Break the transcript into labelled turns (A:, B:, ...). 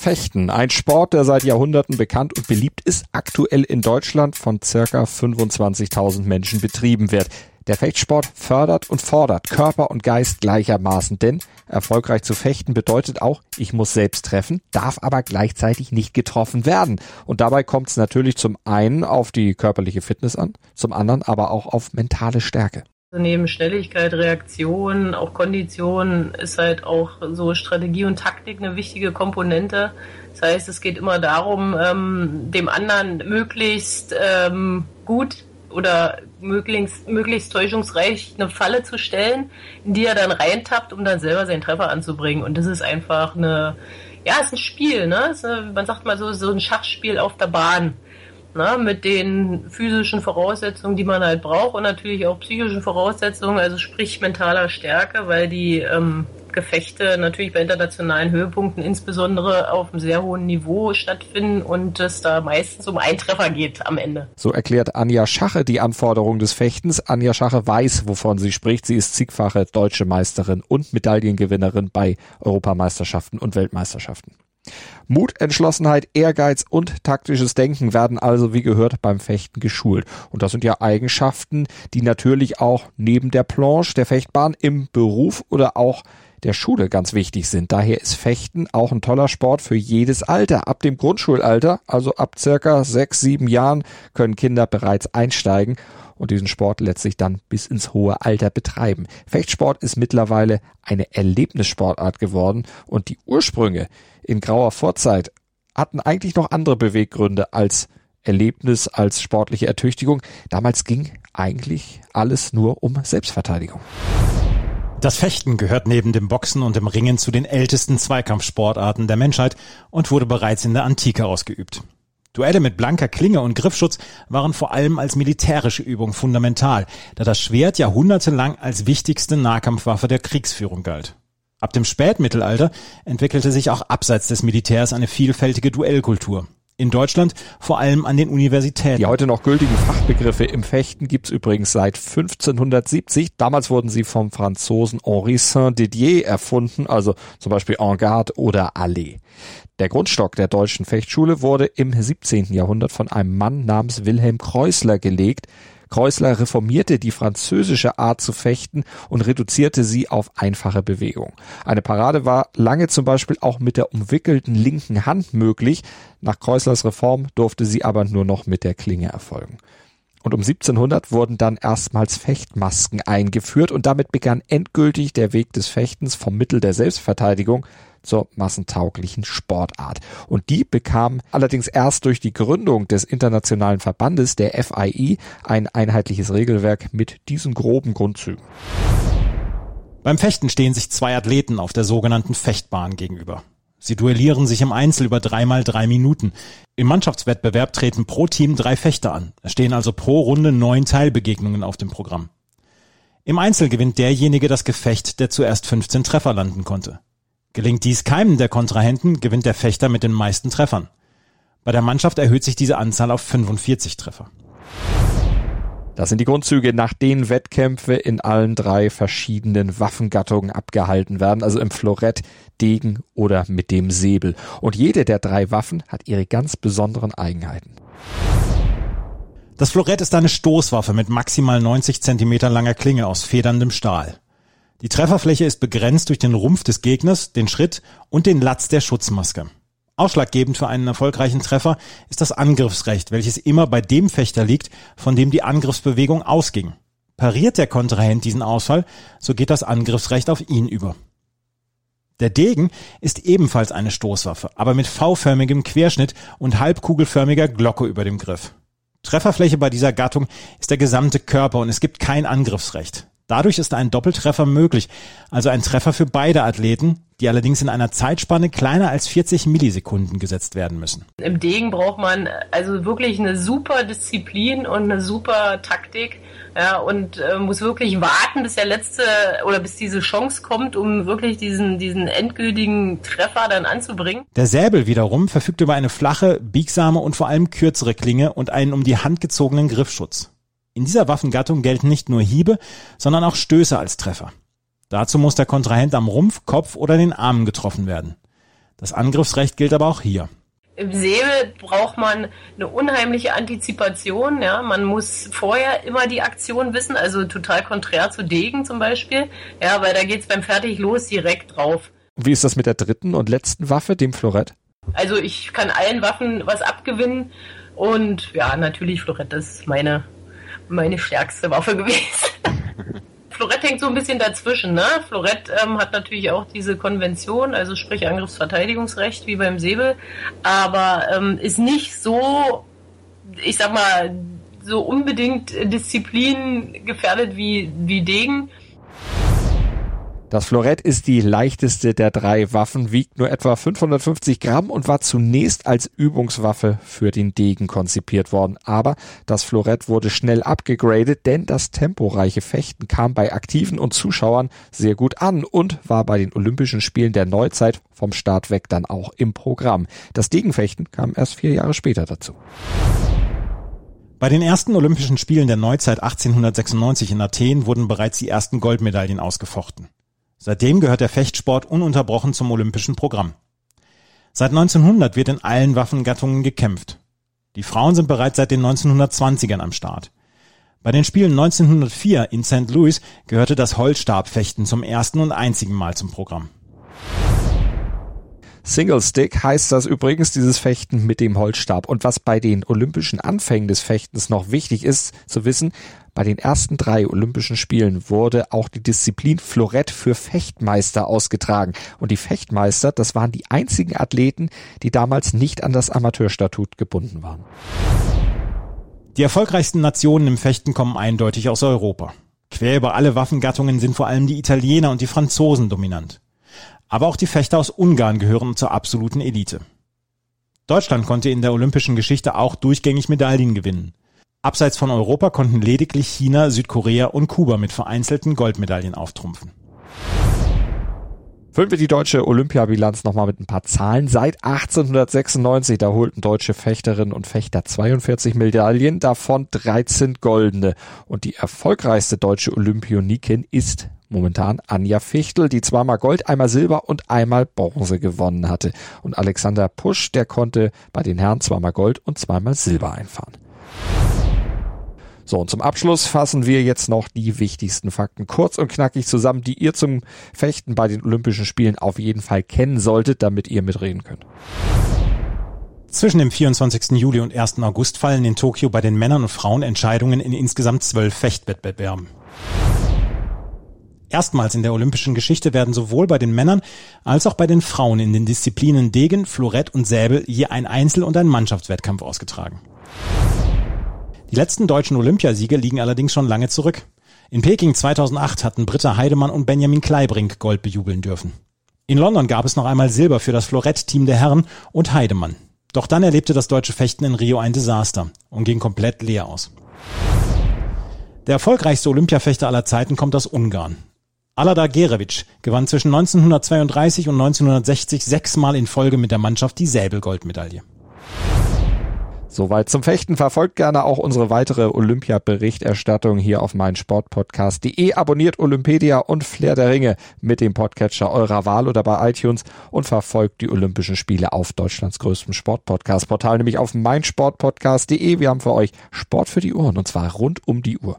A: Fechten, ein Sport, der seit Jahrhunderten bekannt und beliebt ist, aktuell in Deutschland von circa 25.000 Menschen betrieben wird. Der Fechtsport fördert und fordert Körper und Geist gleichermaßen, denn erfolgreich zu fechten bedeutet auch, ich muss selbst treffen, darf aber gleichzeitig nicht getroffen werden. Und dabei kommt es natürlich zum einen auf die körperliche Fitness an, zum anderen aber auch auf mentale Stärke.
B: Neben Schnelligkeit, Reaktion, auch Kondition ist halt auch so Strategie und Taktik eine wichtige Komponente. Das heißt, es geht immer darum, ähm, dem anderen möglichst ähm, gut oder möglichst, möglichst täuschungsreich eine Falle zu stellen, in die er dann reintappt, um dann selber seinen Treffer anzubringen. Und das ist einfach eine, ja, es ist ein Spiel, ne? Eine, man sagt mal so, so ein Schachspiel auf der Bahn na, mit den physischen Voraussetzungen, die man halt braucht und natürlich auch psychischen Voraussetzungen, also sprich mentaler Stärke, weil die ähm, Gefechte natürlich bei internationalen Höhepunkten insbesondere auf einem sehr hohen Niveau stattfinden und es da meistens um Eintreffer geht am Ende.
A: So erklärt Anja Schache die Anforderungen des Fechtens. Anja Schache weiß, wovon sie spricht. Sie ist zigfache deutsche Meisterin und Medaillengewinnerin bei Europameisterschaften und Weltmeisterschaften. Mut, Entschlossenheit, Ehrgeiz und taktisches Denken werden also wie gehört beim Fechten geschult. Und das sind ja Eigenschaften, die natürlich auch neben der Planche, der Fechtbahn im Beruf oder auch der Schule ganz wichtig sind. Daher ist Fechten auch ein toller Sport für jedes Alter. Ab dem Grundschulalter, also ab circa sechs, sieben Jahren, können Kinder bereits einsteigen und diesen Sport letztlich dann bis ins hohe Alter betreiben. Fechtsport ist mittlerweile eine Erlebnissportart geworden und die Ursprünge in grauer Vorzeit hatten eigentlich noch andere Beweggründe als Erlebnis, als sportliche Ertüchtigung. Damals ging eigentlich alles nur um Selbstverteidigung.
C: Das Fechten gehört neben dem Boxen und dem Ringen zu den ältesten Zweikampfsportarten der Menschheit und wurde bereits in der Antike ausgeübt. Duelle mit blanker Klinge und Griffschutz waren vor allem als militärische Übung fundamental, da das Schwert jahrhundertelang als wichtigste Nahkampfwaffe der Kriegsführung galt. Ab dem Spätmittelalter entwickelte sich auch abseits des Militärs eine vielfältige Duellkultur. In Deutschland vor allem an den Universitäten.
A: Die heute noch gültigen Fachbegriffe im Fechten gibt's übrigens seit 1570. Damals wurden sie vom Franzosen Henri Saint-Didier erfunden, also zum Beispiel En Garde oder Allée. Der Grundstock der deutschen Fechtschule wurde im 17. Jahrhundert von einem Mann namens Wilhelm Kreusler gelegt, Kreusler reformierte die französische Art zu fechten und reduzierte sie auf einfache Bewegung. Eine Parade war lange zum Beispiel auch mit der umwickelten linken Hand möglich. Nach Kreuslers Reform durfte sie aber nur noch mit der Klinge erfolgen. Und um 1700 wurden dann erstmals Fechtmasken eingeführt und damit begann endgültig der Weg des Fechtens vom Mittel der Selbstverteidigung zur massentauglichen Sportart. Und die bekam allerdings erst durch die Gründung des internationalen Verbandes der FII ein einheitliches Regelwerk mit diesen groben Grundzügen.
C: Beim Fechten stehen sich zwei Athleten auf der sogenannten Fechtbahn gegenüber. Sie duellieren sich im Einzel über dreimal drei Minuten. Im Mannschaftswettbewerb treten pro Team drei Fechter an. Es stehen also pro Runde neun Teilbegegnungen auf dem Programm. Im Einzel gewinnt derjenige das Gefecht, der zuerst 15 Treffer landen konnte. Gelingt dies keinem der Kontrahenten, gewinnt der Fechter mit den meisten Treffern. Bei der Mannschaft erhöht sich diese Anzahl auf 45 Treffer.
A: Das sind die Grundzüge, nach denen Wettkämpfe in allen drei verschiedenen Waffengattungen abgehalten werden, also im Florett, Degen oder mit dem Säbel. Und jede der drei Waffen hat ihre ganz besonderen Eigenheiten.
C: Das Florett ist eine Stoßwaffe mit maximal 90 Zentimeter langer Klinge aus federndem Stahl. Die Trefferfläche ist begrenzt durch den Rumpf des Gegners, den Schritt und den Latz der Schutzmaske. Ausschlaggebend für einen erfolgreichen Treffer ist das Angriffsrecht, welches immer bei dem Fechter liegt, von dem die Angriffsbewegung ausging. Pariert der Kontrahent diesen Ausfall, so geht das Angriffsrecht auf ihn über. Der Degen ist ebenfalls eine Stoßwaffe, aber mit V-förmigem Querschnitt und halbkugelförmiger Glocke über dem Griff. Trefferfläche bei dieser Gattung ist der gesamte Körper und es gibt kein Angriffsrecht. Dadurch ist ein Doppeltreffer möglich, also ein Treffer für beide Athleten, die allerdings in einer Zeitspanne kleiner als 40 Millisekunden gesetzt werden müssen.
B: Im Degen braucht man also wirklich eine super Disziplin und eine super Taktik. Ja, und äh, muss wirklich warten, bis der letzte oder bis diese Chance kommt, um wirklich diesen, diesen endgültigen Treffer dann anzubringen.
C: Der Säbel wiederum verfügt über eine flache, biegsame und vor allem kürzere Klinge und einen um die Hand gezogenen Griffschutz. In dieser Waffengattung gelten nicht nur Hiebe, sondern auch Stöße als Treffer. Dazu muss der Kontrahent am Rumpf, Kopf oder den Armen getroffen werden. Das Angriffsrecht gilt aber auch hier.
B: Im Säbel braucht man eine unheimliche Antizipation. Ja, man muss vorher immer die Aktion wissen, also total konträr zu Degen zum Beispiel. Ja, weil da geht's beim Fertig los direkt drauf.
A: Wie ist das mit der dritten und letzten Waffe, dem Florett?
B: Also ich kann allen Waffen was abgewinnen und ja, natürlich Florett ist meine meine stärkste Waffe gewesen. Florett hängt so ein bisschen dazwischen. Ne? Florett ähm, hat natürlich auch diese Konvention, also sprich Angriffsverteidigungsrecht wie beim Säbel, aber ähm, ist nicht so, ich sag mal, so unbedingt Disziplin gefährdet wie, wie Degen.
A: Das Florett ist die leichteste der drei Waffen, wiegt nur etwa 550 Gramm und war zunächst als Übungswaffe für den Degen konzipiert worden. Aber das Florett wurde schnell abgegradet, denn das temporeiche Fechten kam bei Aktiven und Zuschauern sehr gut an und war bei den Olympischen Spielen der Neuzeit vom Start weg dann auch im Programm. Das Degenfechten kam erst vier Jahre später dazu.
C: Bei den ersten Olympischen Spielen der Neuzeit 1896 in Athen wurden bereits die ersten Goldmedaillen ausgefochten. Seitdem gehört der Fechtsport ununterbrochen zum olympischen Programm. Seit 1900 wird in allen Waffengattungen gekämpft. Die Frauen sind bereits seit den 1920ern am Start. Bei den Spielen 1904 in St. Louis gehörte das Holzstabfechten zum ersten und einzigen Mal zum Programm.
A: Single Stick heißt das übrigens, dieses Fechten mit dem Holzstab. Und was bei den olympischen Anfängen des Fechtens noch wichtig ist zu wissen, bei den ersten drei Olympischen Spielen wurde auch die Disziplin Florett für Fechtmeister ausgetragen. Und die Fechtmeister, das waren die einzigen Athleten, die damals nicht an das Amateurstatut gebunden waren.
C: Die erfolgreichsten Nationen im Fechten kommen eindeutig aus Europa. Quer über alle Waffengattungen sind vor allem die Italiener und die Franzosen dominant. Aber auch die Fechter aus Ungarn gehören zur absoluten Elite. Deutschland konnte in der olympischen Geschichte auch durchgängig Medaillen gewinnen. Abseits von Europa konnten lediglich China, Südkorea und Kuba mit vereinzelten Goldmedaillen auftrumpfen.
A: Füllen wir die deutsche Olympiabilanz nochmal mit ein paar Zahlen. Seit 1896, da holten deutsche Fechterinnen und Fechter 42 Medaillen, davon 13 goldene. Und die erfolgreichste deutsche Olympionikin ist momentan Anja Fichtel, die zweimal Gold, einmal Silber und einmal Bronze gewonnen hatte. Und Alexander Pusch, der konnte bei den Herren zweimal Gold und zweimal Silber einfahren. So, und zum Abschluss fassen wir jetzt noch die wichtigsten Fakten kurz und knackig zusammen, die ihr zum Fechten bei den Olympischen Spielen auf jeden Fall kennen solltet, damit ihr mitreden könnt.
C: Zwischen dem 24. Juli und 1. August fallen in Tokio bei den Männern und Frauen Entscheidungen in insgesamt zwölf Fechtwettbewerben. Erstmals in der olympischen Geschichte werden sowohl bei den Männern als auch bei den Frauen in den Disziplinen Degen, Florett und Säbel je ein Einzel- und ein Mannschaftswettkampf ausgetragen. Die letzten deutschen Olympiasiege liegen allerdings schon lange zurück. In Peking 2008 hatten Britta Heidemann und Benjamin Kleibrink Gold bejubeln dürfen. In London gab es noch einmal Silber für das Florett-Team der Herren und Heidemann. Doch dann erlebte das deutsche Fechten in Rio ein Desaster und ging komplett leer aus. Der erfolgreichste Olympiafechter aller Zeiten kommt aus Ungarn. Alada Gerevic gewann zwischen 1932 und 1960 sechsmal in Folge mit der Mannschaft die Säbelgoldmedaille.
A: Soweit zum Fechten. Verfolgt gerne auch unsere weitere Olympia-Berichterstattung hier auf meinsportpodcast.de. Abonniert Olympedia und Flair der Ringe mit dem Podcatcher eurer Wahl oder bei iTunes und verfolgt die Olympischen Spiele auf Deutschlands größtem Sportpodcast-Portal, nämlich auf meinsportpodcast.de. Wir haben für euch Sport für die Ohren und zwar rund um die Uhr.